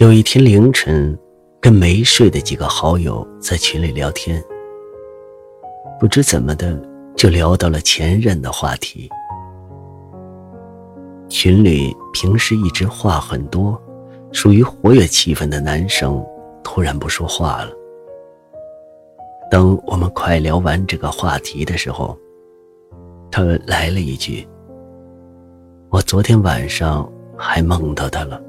有一天凌晨，跟没睡的几个好友在群里聊天，不知怎么的就聊到了前任的话题。群里平时一直话很多、属于活跃气氛的男生突然不说话了。等我们快聊完这个话题的时候，他来了一句：“我昨天晚上还梦到他了。”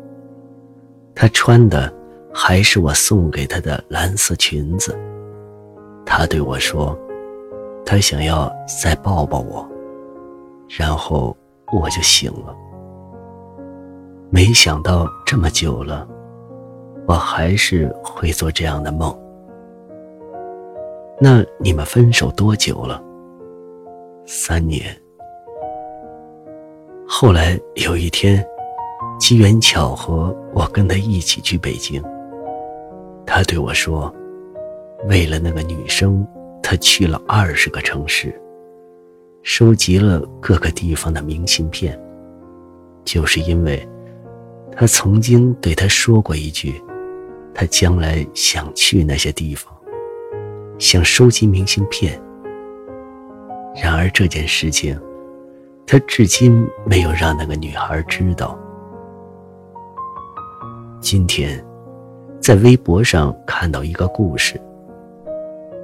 她穿的还是我送给她的蓝色裙子。她对我说：“她想要再抱抱我。”然后我就醒了。没想到这么久了，我还是会做这样的梦。那你们分手多久了？三年。后来有一天。机缘巧合，我跟他一起去北京。他对我说：“为了那个女生，他去了二十个城市，收集了各个地方的明信片，就是因为，他曾经对他说过一句，他将来想去那些地方，想收集明信片。然而这件事情，他至今没有让那个女孩知道。”今天，在微博上看到一个故事。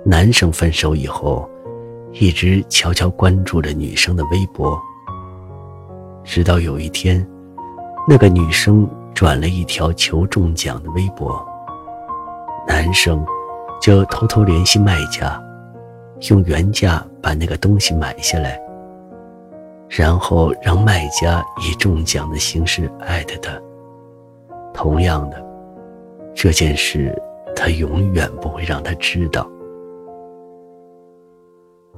男生分手以后，一直悄悄关注着女生的微博。直到有一天，那个女生转了一条求中奖的微博，男生就偷偷联系卖家，用原价把那个东西买下来，然后让卖家以中奖的形式艾特他。同样的，这件事他永远不会让他知道。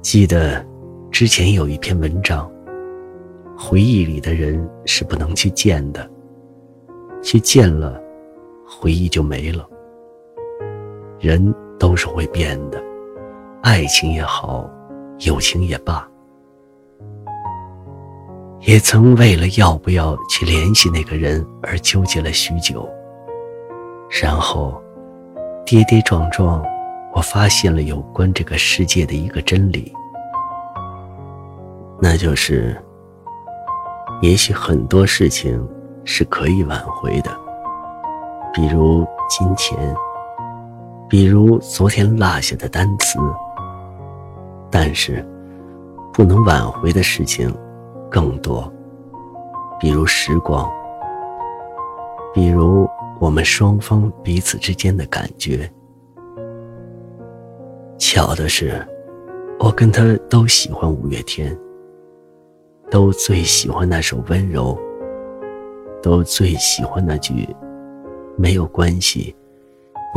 记得之前有一篇文章，回忆里的人是不能去见的，去见了，回忆就没了。人都是会变的，爱情也好，友情也罢。也曾为了要不要去联系那个人而纠结了许久，然后跌跌撞撞，我发现了有关这个世界的一个真理，那就是，也许很多事情是可以挽回的，比如金钱，比如昨天落下的单词，但是不能挽回的事情。更多，比如时光，比如我们双方彼此之间的感觉。巧的是，我跟他都喜欢五月天，都最喜欢那首《温柔》，都最喜欢那句“没有关系，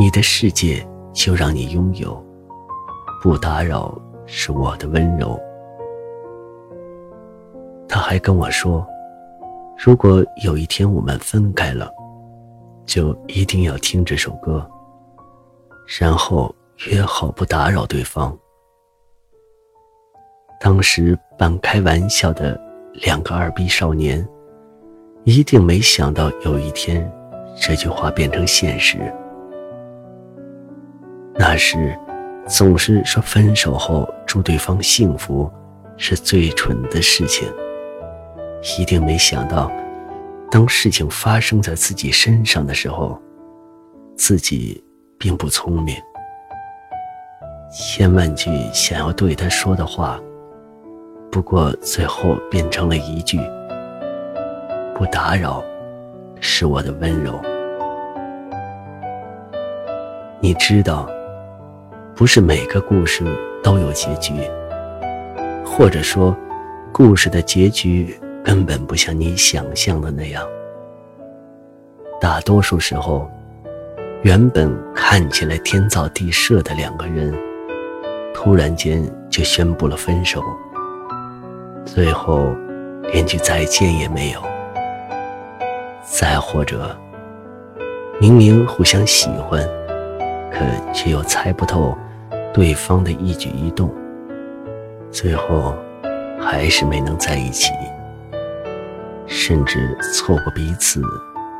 你的世界就让你拥有，不打扰是我的温柔。”还跟我说，如果有一天我们分开了，就一定要听这首歌，然后约好不打扰对方。当时半开玩笑的两个二逼少年，一定没想到有一天，这句话变成现实。那时，总是说分手后祝对方幸福，是最蠢的事情。一定没想到，当事情发生在自己身上的时候，自己并不聪明。千万句想要对他说的话，不过最后变成了一句“不打扰”，是我的温柔。你知道，不是每个故事都有结局，或者说，故事的结局。根本不像你想象的那样，大多数时候，原本看起来天造地设的两个人，突然间就宣布了分手，最后连句再见也没有。再或者，明明互相喜欢，可却又猜不透对方的一举一动，最后还是没能在一起，甚至错过彼此。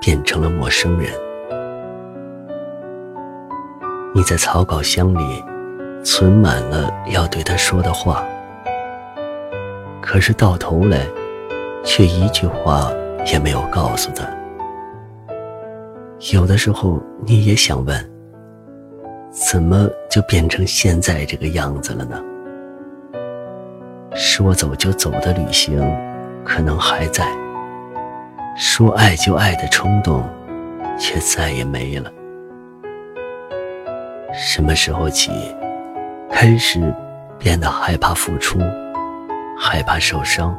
变成了陌生人。你在草稿箱里存满了要对他说的话，可是到头来，却一句话也没有告诉他。有的时候，你也想问：怎么就变成现在这个样子了呢？说走就走的旅行，可能还在。说爱就爱的冲动，却再也没了。什么时候起，开始变得害怕付出，害怕受伤，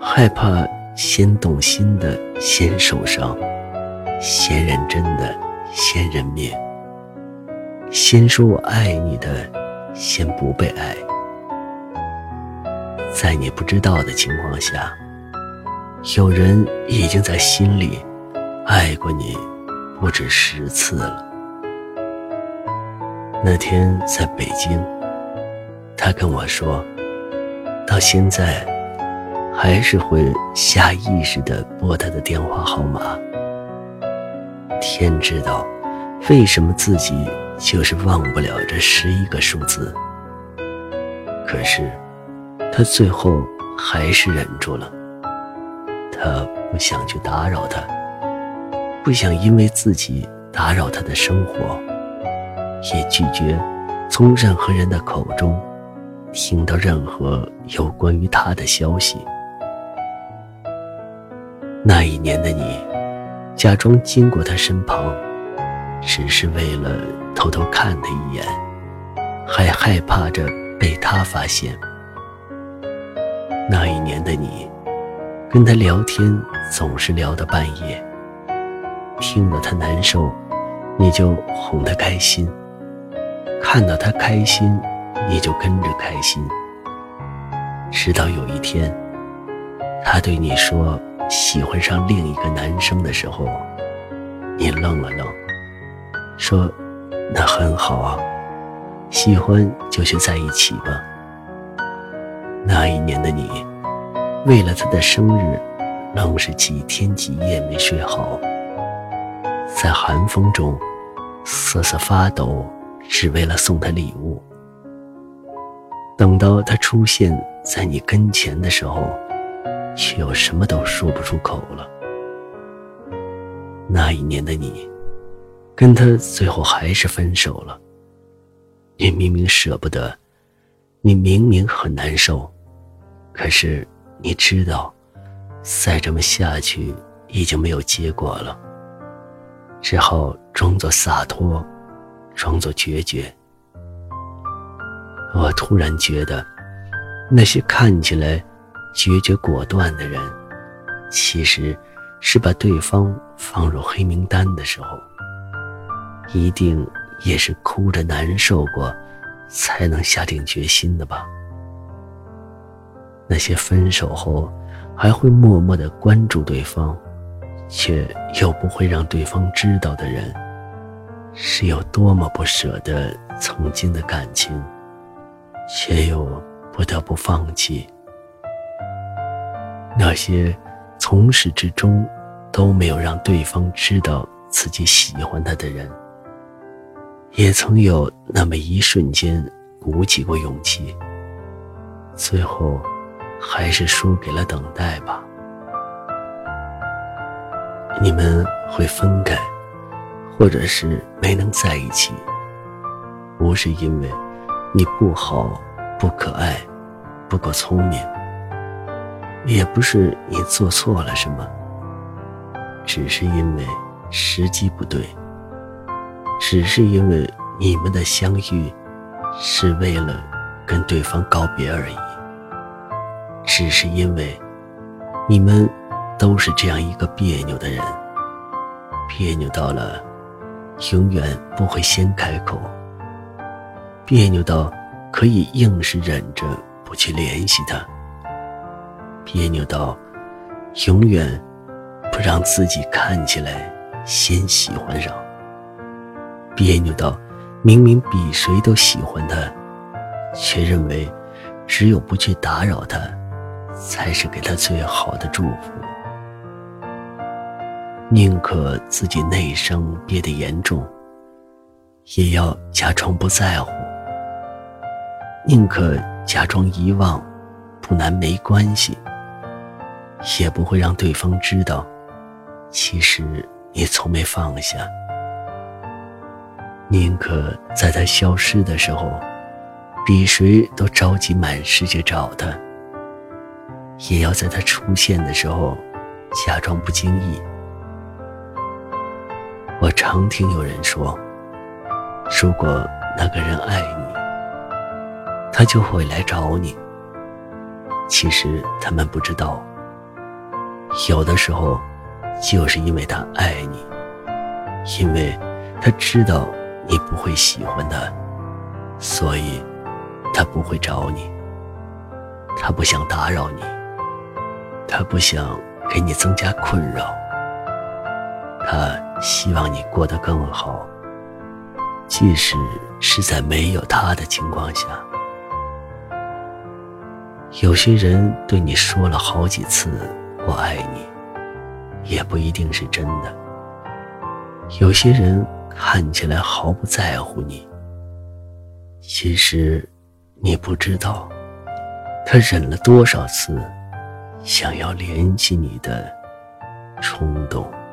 害怕先动心的先受伤，先认真的先认命，先说我爱你的先不被爱，在你不知道的情况下。有人已经在心里爱过你不止十次了。那天在北京，他跟我说，到现在还是会下意识地拨他的电话号码。天知道，为什么自己就是忘不了这十一个数字。可是，他最后还是忍住了。他不想去打扰他，不想因为自己打扰他的生活，也拒绝从任何人的口中听到任何有关于他的消息。那一年的你，假装经过他身旁，只是为了偷偷看他一眼，还害怕着被他发现。那一年的你。跟他聊天总是聊到半夜，听到他难受，你就哄他开心；看到他开心，你就跟着开心。直到有一天，他对你说喜欢上另一个男生的时候，你愣了愣，说：“那很好啊，喜欢就去在一起吧。”那一年的你。为了他的生日，愣是几天几夜没睡好，在寒风中瑟瑟发抖，只为了送他礼物。等到他出现在你跟前的时候，却又什么都说不出口了。那一年的你，跟他最后还是分手了。你明明舍不得，你明明很难受，可是。你知道，再这么下去已经没有结果了，只好装作洒脱，装作决绝。我突然觉得，那些看起来决绝果断的人，其实是把对方放入黑名单的时候，一定也是哭着难受过，才能下定决心的吧。那些分手后还会默默的关注对方，却又不会让对方知道的人，是有多么不舍得曾经的感情，却又不得不放弃。那些从始至终都没有让对方知道自己喜欢他的人，也曾有那么一瞬间鼓起过勇气，最后。还是输给了等待吧。你们会分开，或者是没能在一起，不是因为你不好、不可爱、不够聪明，也不是你做错了什么，只是因为时机不对，只是因为你们的相遇是为了跟对方告别而已。只是因为，你们都是这样一个别扭的人，别扭到了永远不会先开口，别扭到可以硬是忍着不去联系他，别扭到永远不让自己看起来先喜欢上，别扭到明明比谁都喜欢他，却认为只有不去打扰他，才是给他最好的祝福。宁可自己内伤憋得严重，也要假装不在乎；宁可假装遗忘，不难没关系，也不会让对方知道，其实你从没放下。宁可在他消失的时候，比谁都着急满世界找他，也要在他出现的时候，假装不经意。我常听有人说，如果那个人爱你，他就会来找你。其实他们不知道，有的时候，就是因为他爱你，因为他知道你不会喜欢他，所以他不会找你。他不想打扰你，他不想给你增加困扰。他希望你过得更好，即使是在没有他的情况下。有些人对你说了好几次“我爱你”，也不一定是真的。有些人看起来毫不在乎你，其实你不知道，他忍了多少次想要联系你的冲动。